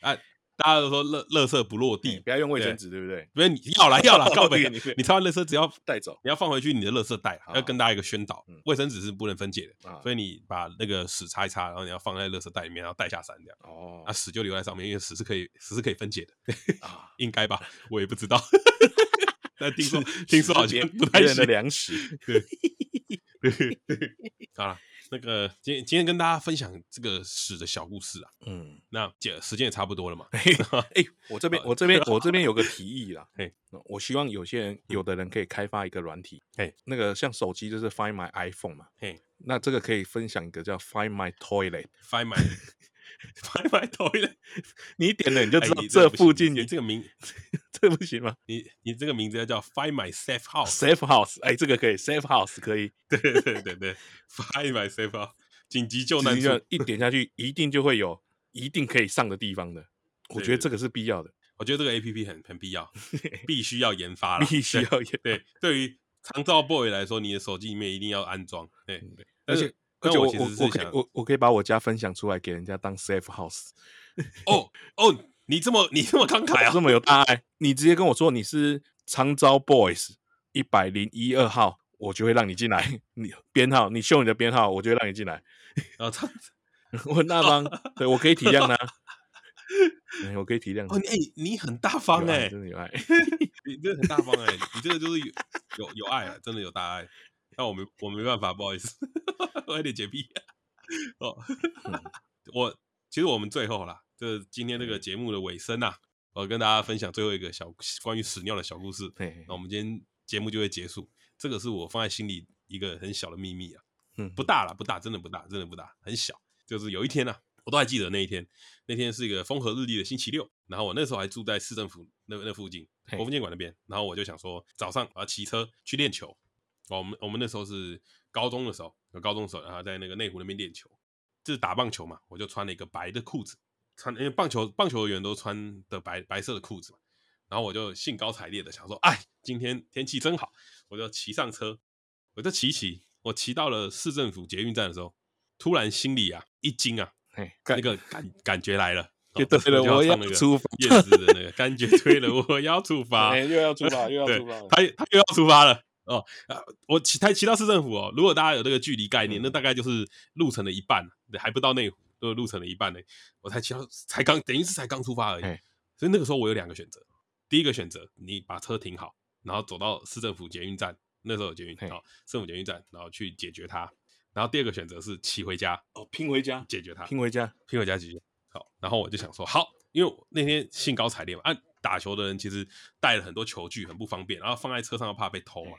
啊。大家都说垃垃圾不落地，不要用卫生纸，对不对？不是你要来要来，告诉你，你擦完垃圾只要带走，你要放回去你的垃圾袋。要跟大家一个宣导，卫生纸是不能分解的，所以你把那个屎擦一擦，然后你要放在垃圾袋里面，然后带下山这样。哦，那屎就留在上面，因为屎是可以屎是可以分解的，应该吧？我也不知道，但听说听说好像不太行的粮食。对，好了。那个今天今天跟大家分享这个屎的小故事啊，嗯，那姐时间也差不多了嘛，哎、欸，我这边我这边 我这边有个提议啦，嘿，我希望有些人有的人可以开发一个软体，嘿，那个像手机就是 Find My iPhone 嘛，嘿，那这个可以分享一个叫 Find My Toilet，Find My Find My Toilet，你点了你就知道这附近有这个名。这不行吗？你你这个名字要叫 Find My Safe House，Safe House，哎，这个可以，Safe House 可以，对对对对，Find My Safe House，紧急救难处，一点下去一定就会有，一定可以上的地方的。我觉得这个是必要的，我觉得这个 A P P 很很必要，必须要研发了，必须要研。对，对于长照 boy 来说，你的手机里面一定要安装。对，而且而且我其实是想，我我可以把我家分享出来给人家当 Safe House。哦哦。你这么你这么慷慨啊，这么有大爱，你直接跟我说你是长招 boys 一百零一二号，我就会让你进来。你编号，你秀你的编号，我就会让你进来。啊，他 我很大方，对我可以体谅他，我可以体谅。哦，哎，你很大方哎，真的有爱，你真的很大方哎，你这个就是有有有爱啊，真的有大爱。那我没我没办法，不好意思，我有点洁癖。哦，我其实我们最后啦。这今天这个节目的尾声啊，我跟大家分享最后一个小关于屎尿的小故事。那我们今天节目就会结束。这个是我放在心里一个很小的秘密啊，嗯，不大了，不大，真的不大，真的不大，很小。就是有一天啊，我都还记得那一天，那天是一个风和日丽的星期六，然后我那时候还住在市政府那那附近国风建馆那边，然后我就想说早上我要骑车去练球。我们我们那时候是高中的时候，有高中的时候，然后在那个内湖那边练球，就是打棒球嘛，我就穿了一个白的裤子。穿，因为棒球棒球员都穿的白白色的裤子嘛，然后我就兴高采烈的想说，哎，今天天气真好，我就骑上车，我就骑骑，我骑到了市政府捷运站的时候，突然心里啊一惊啊，嘿，那个感感觉来了，就对了，我要出发，叶子的那个感觉对了，我要出发，又要出发，又要出发，他他又要出发了哦啊，我骑台骑到市政府哦，如果大家有这个距离概念，那大概就是路程的一半，还不到内湖。都路程的一半呢，我才骑到，才刚等于是才刚出发而已。嘿所以那个时候我有两个选择，第一个选择你把车停好，然后走到市政府捷运站，那时候有捷运，好，市政府捷运站，然后去解决它。然后第二个选择是骑回家，哦，拼回家解决它，拼回家，拼回家解决。好，然后我就想说，好，因为那天兴高采烈嘛，啊，打球的人其实带了很多球具，很不方便，然后放在车上又怕被偷嘛。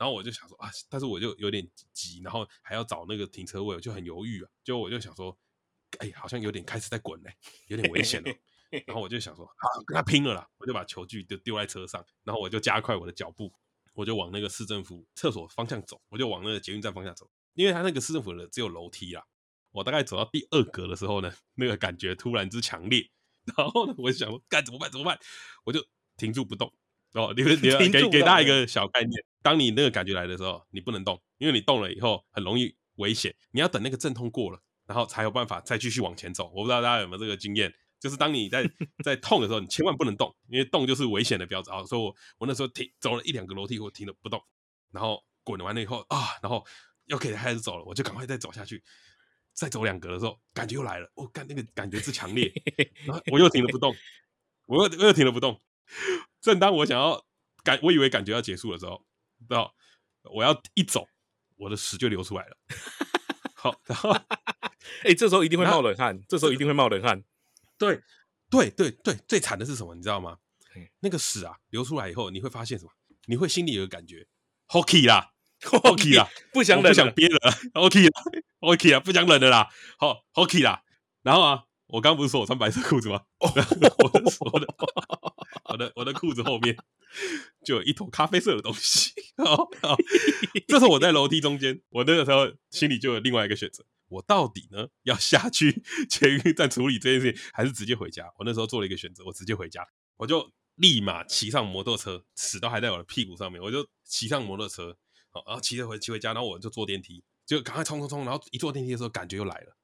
然后我就想说啊，但是我就有点急，然后还要找那个停车位，我就很犹豫啊。就我就想说，哎，好像有点开始在滚嘞，有点危险了。然后我就想说，好，跟他拼了啦！我就把球具丢丢在车上，然后我就加快我的脚步，我就往那个市政府厕所方向走，我就往那个捷运站方向走，因为他那个市政府的只有楼梯啦。我大概走到第二格的时候呢，那个感觉突然之强烈，然后呢，我就想说，干怎么办？怎么办？我就停住不动。哦，你们你要 给给大家一个小概念。当你那个感觉来的时候，你不能动，因为你动了以后很容易危险。你要等那个阵痛过了，然后才有办法再继续往前走。我不知道大家有没有这个经验，就是当你在 在痛的时候，你千万不能动，因为动就是危险的标志啊。所以我我那时候停走了一两个楼梯，我停了不动，然后滚完了以后啊，然后又可以开始走了，我就赶快再走下去。再走两格的时候，感觉又来了，我、哦、干那个感觉之强烈，然后我又停了不动，我又我又停了不动。正当我想要感，我以为感觉要结束的时候。到我要一走，我的屎就流出来了。好，然后，哎，这时候一定会冒冷汗，这时候一定会冒冷汗。对，对，对，对，最惨的是什么？你知道吗？那个屎啊，流出来以后，你会发现什么？你会心里有个感觉，hockey 啦，hockey 啦，不想忍，不想憋了，hockey 啦，hockey 啦，不想忍了啦，好，hockey 啦。然后啊，我刚不是说我穿白色裤子吗？我的，我的，我的，我的裤子后面。就有一坨咖啡色的东西，好，好，这时候我在楼梯中间，我那个时候心里就有另外一个选择，我到底呢要下去监狱再处理这件事情，还是直接回家？我那时候做了一个选择，我直接回家，我就立马骑上摩托车，屎都还在我的屁股上面，我就骑上摩托车，好，然后骑着回骑回家，然后我就坐电梯，就赶快冲冲冲，然后一坐电梯的时候，感觉又来了，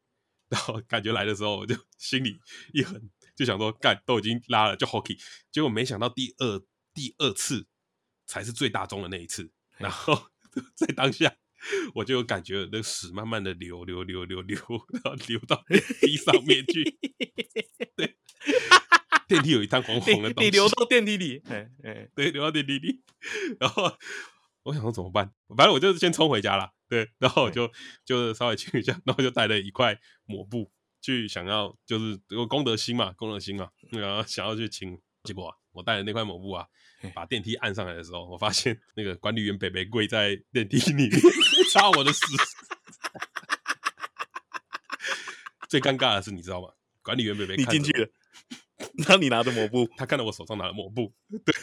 然后感觉来的时候，我就 心里一狠，就想说干都已经拉了，就 hockey，结果没想到第二。第二次才是最大宗的那一次，然后 在当下我就有感觉，那个屎慢慢的流流流流流，然后流到电梯上面去。对，电梯有一滩黄黄的东西，你流到电梯里，哎哎，对，流到电梯里。然后我想说怎么办？反正我就先冲回家了。对，然后我就就稍微清一下，然后就带了一块抹布去，想要就是有功德心嘛，功德心嘛，然后想要去清，结果啊，我带的那块抹布啊。把电梯按上来的时候，我发现 那个管理员北北跪在电梯里面擦我的屎。最尴尬的是，你知道吗？管理员北北，你进去了，然后你拿着抹布，他看到我手上拿了抹布，对，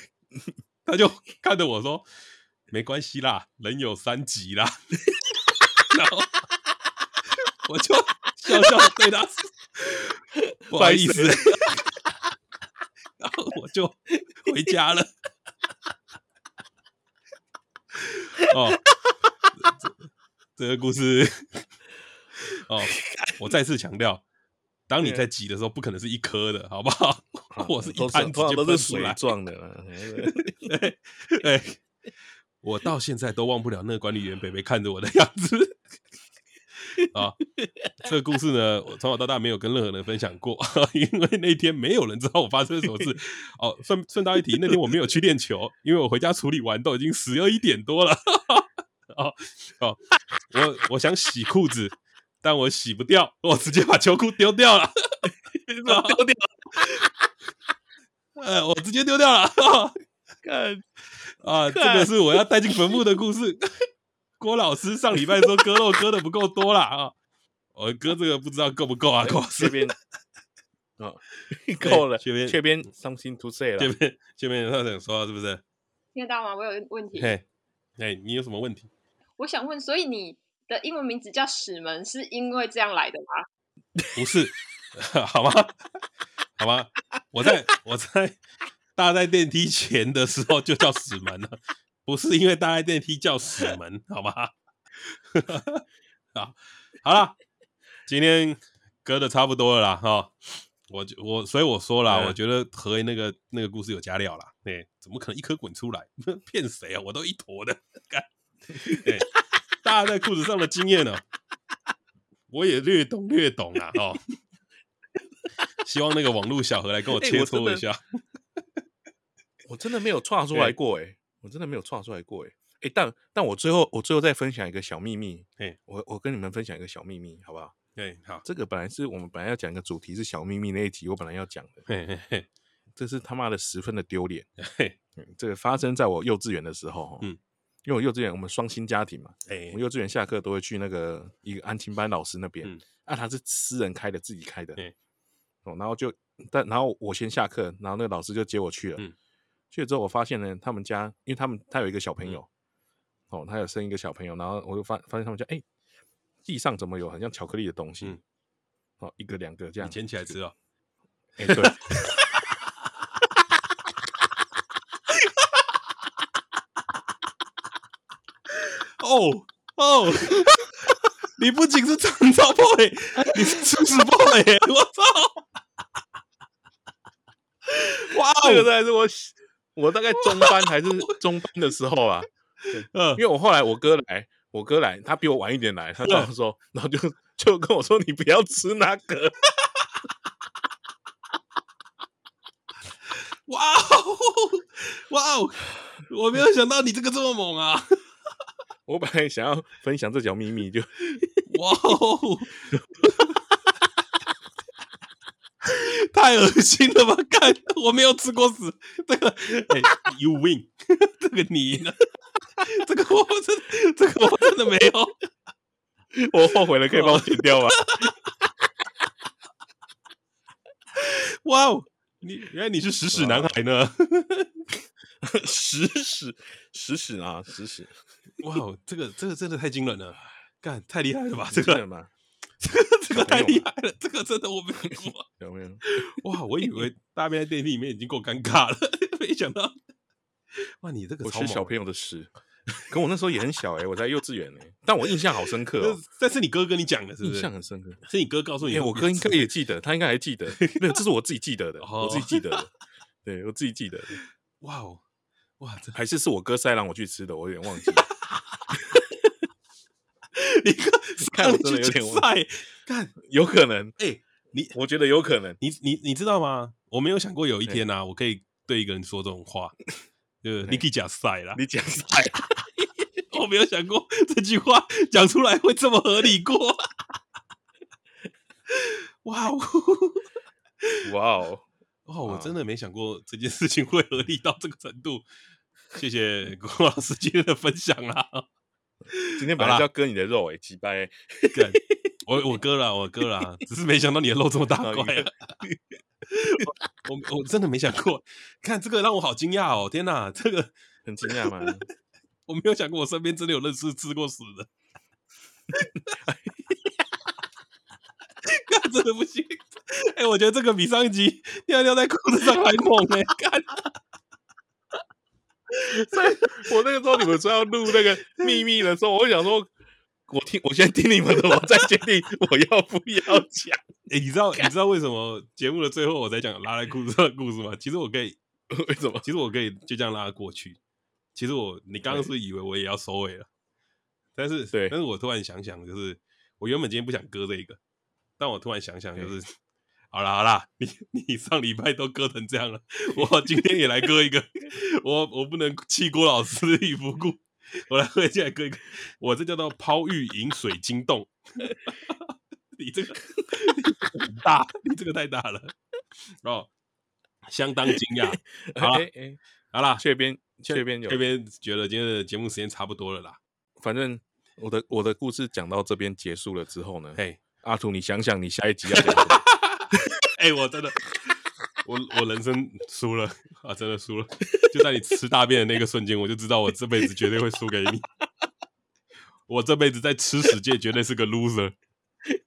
他就看着我说：“没关系啦，人有三急啦。”然后我就笑笑对他说：“不好意思。”然后我就回家了。哦，这个故事哦，我再次强调，当你在挤的时候，不可能是一颗的，好不好？我是一盘直接喷出来，撞的。对，对，我到现在都忘不了那个管理员北北看着我的 样子。啊、哦，这个故事呢，我从小到大没有跟任何人分享过，因为那天没有人知道我发生什么事。哦，顺顺道一提，那天我没有去练球，因为我回家处理完都已经十二一点多了。哦哦，我我想洗裤子，但我洗不掉，我直接把球裤丢掉了，丢掉了。呃，我直接丢掉了。看啊，这个是我要带进坟墓的故事。郭老师上礼拜说割肉割的不够多啦啊，我割这个不知道够不够啊？郭老师这边哦，够了，这边这边 something to say 了，这边这边他想说是不是？听得到吗？我有问题。嘿，哎，你有什么问题？我想问，所以你的英文名字叫史门，是因为这样来的吗？不是，好吗？好吗？我在我在搭在电梯前的时候就叫死门了。不是因为搭在电梯叫死门，好吗？啊，好了，今天割的差不多了啦，哈，我我所以我说了，我觉得和那个那个故事有加料啦，对，怎么可能一颗滚出来？骗谁啊？我都一坨的，对，大家在裤子上的经验呢，我也略懂略懂啊，哦，希望那个网络小何来跟我切磋一下，我真的没有创出来过，哎。我真的没有创出来过诶，诶，但但我最后我最后再分享一个小秘密，诶，我我跟你们分享一个小秘密，好不好？对，好，这个本来是我们本来要讲一个主题是小秘密那一集，我本来要讲的。嘿嘿嘿，这是他妈的十分的丢脸。嘿，这个发生在我幼稚园的时候，嗯，因为我幼稚园我们双薪家庭嘛，哎，我幼稚园下课都会去那个一个安亲班老师那边，嗯，啊，他是私人开的，自己开的，对，哦，然后就但然后我先下课，然后那个老师就接我去了，嗯，去了之后我发现呢，他们家因为他们他有一个小朋友，哦，他有生一个小朋友，然后我就发发现他们家哎。地上怎么有很像巧克力的东西？嗯、哦，一个两个这样，你捡起来吃哦。哎、欸，对。哦哦，你不仅是长招 boy，你是吃屎 boy，我操！哇，这个才是我我大概中班还是 中班的时候啊。嗯，因为我后来我哥来。我哥来，他比我晚一点来，他这样说，然后就就跟我说：“你不要吃那个。”哇哦，哇哦！我没有想到你这个这么猛啊！我本来想要分享这条秘密，就哇哦，太恶心了吧！干，我没有吃过屎，这个、欸、you win，这个你赢了。这个我真的，这个我真的没有，我后悔了，可以帮我剪掉吗？哇哦，你原来你是屎屎男孩呢？屎屎屎屎啊，屎屎！哇哦，这个这个真的太惊人了，干太厉害了吧？这个吗？这 个这个太厉害了，这个真的我没有过，有没有？哇，我以为大便在电梯里面已经够尴尬了，没想到。哇，你这个超我是小朋友的屎，可我那时候也很小哎、欸，我在幼稚园哎、欸，但我印象好深刻哦。但是你哥跟你讲的是不是？印象很深刻，是你哥告诉你。我哥应该也记得，他应该还记得。没有，这是我自己记得的，我自己记得的。对，我自己记得的。哇哦，哇，这还是是我哥塞让我去吃的，我有点忘记了。你哥 看我真的有点塞，看有可能。哎，你我觉得有可能。你你你知道吗？我没有想过有一天啊，我可以对一个人说这种话。呃，你可以讲赛啦，你讲赛，我没有想过这句话讲出来会这么合理过。哇哦，哇哦，哇！我真的没想过这件事情会合理到这个程度。谢谢郭老师今天的分享啦。今天本来就要割你的肉诶，鸡掰！我我割了，我割了，只是没想到你的肉这么大块。我我真的没想过，看这个让我好惊讶哦！天哪，这个很惊讶吗？我没有想过我身边真的有认识吃过屎的，看真的不行！哎、欸，我觉得这个比上一集尿尿在裤子上还猛哎！看，所以我那个时候你们说要录那个秘密的时候，我就想说。我听，我先听你们的，我再决定我要不要讲。哎、欸，你知道你知道为什么节目的最后我才讲拉拉裤子上的故事吗？其实我可以，为什么？其实我可以就这样拉过去。其实我，你刚刚是以为我也要收尾了，但是，对，但是我突然想想，就是我原本今天不想割这个，但我突然想想，就是好啦好啦，你你上礼拜都割成这样了，我今天也来割一个，我我不能弃郭老师于不顾。我来，回去来割一个，我这叫做抛玉引水晶洞。你这个很大，你这个太大了哦，相当惊讶。好，哎哎，好啦，这边这边有这边觉得今天的节目时间差不多了啦。反正我的我的故事讲到这边结束了之后呢，嘿，阿图，你想想你下一集要讲什么？哎，我真的。我我人生输了啊，真的输了！就在你吃大便的那个瞬间，我就知道我这辈子绝对会输给你。我这辈子在吃屎界绝对是个 loser，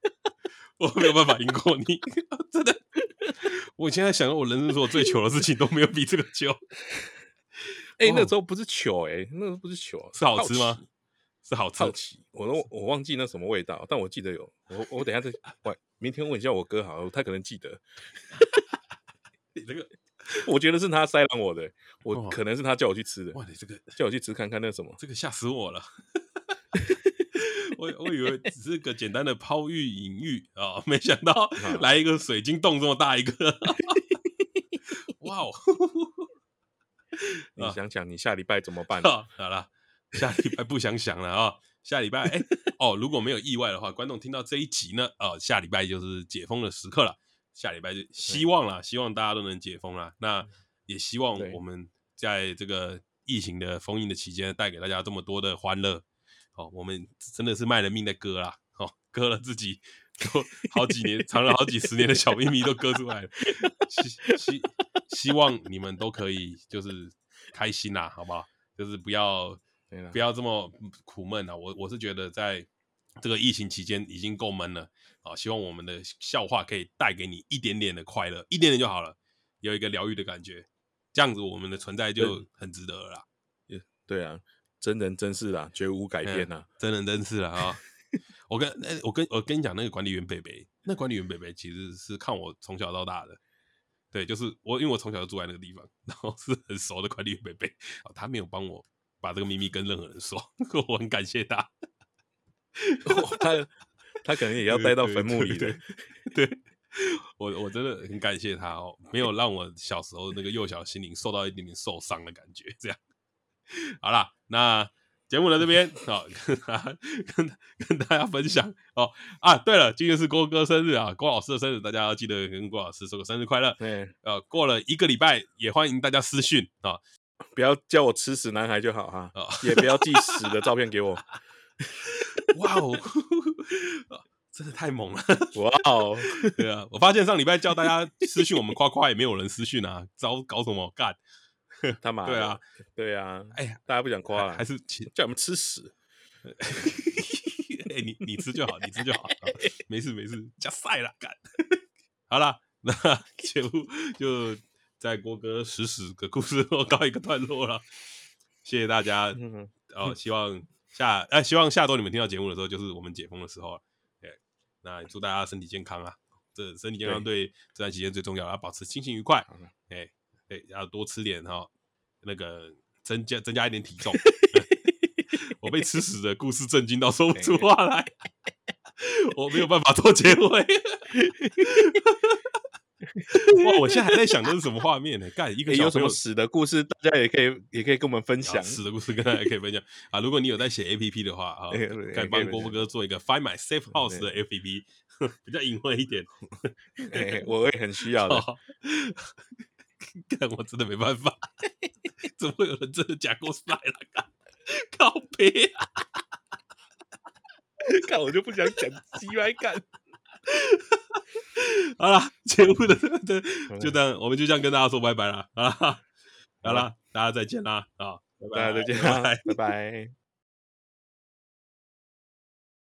我没有办法赢过你，真的。我现在想到我人生所有最糗的事情都没有比这个糗。哎、欸，那时候不是糗哎、欸，那时候不是糗，是好吃吗？是好吃。好奇，我都我忘记那什么味道，但我记得有。我我等一下再，喂，明天问一下我哥好了，他可能记得。你这个，我觉得是他塞让我的，我可能是他叫我去吃的。哇，你这个叫我去吃看看那什么，这个吓死我了。我我以为只是个简单的抛玉引玉啊，没想到来一个水晶洞这么大一个。哇哦！你想想，你下礼拜怎么办？好了，下礼拜不想想了啊，下礼拜哎哦，如果没有意外的话，观众听到这一集呢，哦，下礼拜就是解封的时刻了。下礼拜就希望啦，希望大家都能解封了。那也希望我们在这个疫情的封印的期间，带给大家这么多的欢乐。哦，我们真的是卖了命的割啦，哦，割了自己都好几年，藏了好几十年的小秘密都割出来了。希希希望你们都可以就是开心啦，好不好？就是不要。不要这么苦闷啊！我我是觉得在这个疫情期间已经够闷了啊！希望我们的笑话可以带给你一点点的快乐，一点点就好了，有一个疗愈的感觉，这样子我们的存在就很值得了啦。对啊，真人真事啦，绝无改变啊！真人真事了啊！我跟我跟我跟你讲，那个管理员北北，那管理员北北其实是看我从小到大的，对，就是我因为我从小就住在那个地方，然后是很熟的管理员北北啊，他没有帮我。把这个秘密跟任何人说，我很感谢他。哦、他他可能也要带到坟墓里的。对，对，我我真的很感谢他哦，没有让我小时候那个幼小心灵受到一点点受伤的感觉。这样，好了，那节目在这边啊、哦、跟跟跟大家分享哦啊，对了，今天是郭哥生日啊，郭老师的生日，大家要记得跟郭老师说个生日快乐。对，呃，过了一个礼拜，也欢迎大家私讯啊。哦不要叫我吃屎男孩就好哈，哦、也不要寄屎的照片给我。哇 哦，真的太猛了！哇哦，对啊，我发现上礼拜叫大家私讯我们夸夸，也没有人私讯啊，招搞什么干？他妈，对啊，对啊，哎呀，大家不想夸了，还是叫我们吃屎？哎，你你吃就好，你吃就好，没事没事，加赛了干。好了，那节目就。在郭哥死死的故事 后告一个段落了，谢谢大家。嗯、哦，希望下哎、呃，希望下周你们听到节目的时候，就是我们解封的时候了。那祝大家身体健康啊！这身体健康对这段期间最重要，要保持心情愉快。哎哎，要多吃点哈、哦，那个增加增加一点体重。我被吃屎的故事震惊到说不出话来，我没有办法做结尾。哇！我现在还在想这是什么画面呢？干一个有什么屎的故事，大家也可以也可以跟我们分享屎的故事，跟大家也可以分享啊！如果你有在写 A P P 的话啊，可以帮郭富哥做一个 Find My Safe House 的 A P P，比较隐晦一点。我也很需要的。干我真的没办法，怎么会有人真的假过来了？靠背啊！看我就不想讲鸡歪干。好了，节目的 对，就这样，我们就这样跟大家说拜拜了啊！好了，大家再见啦！啊，大家再见，拜拜。拜拜。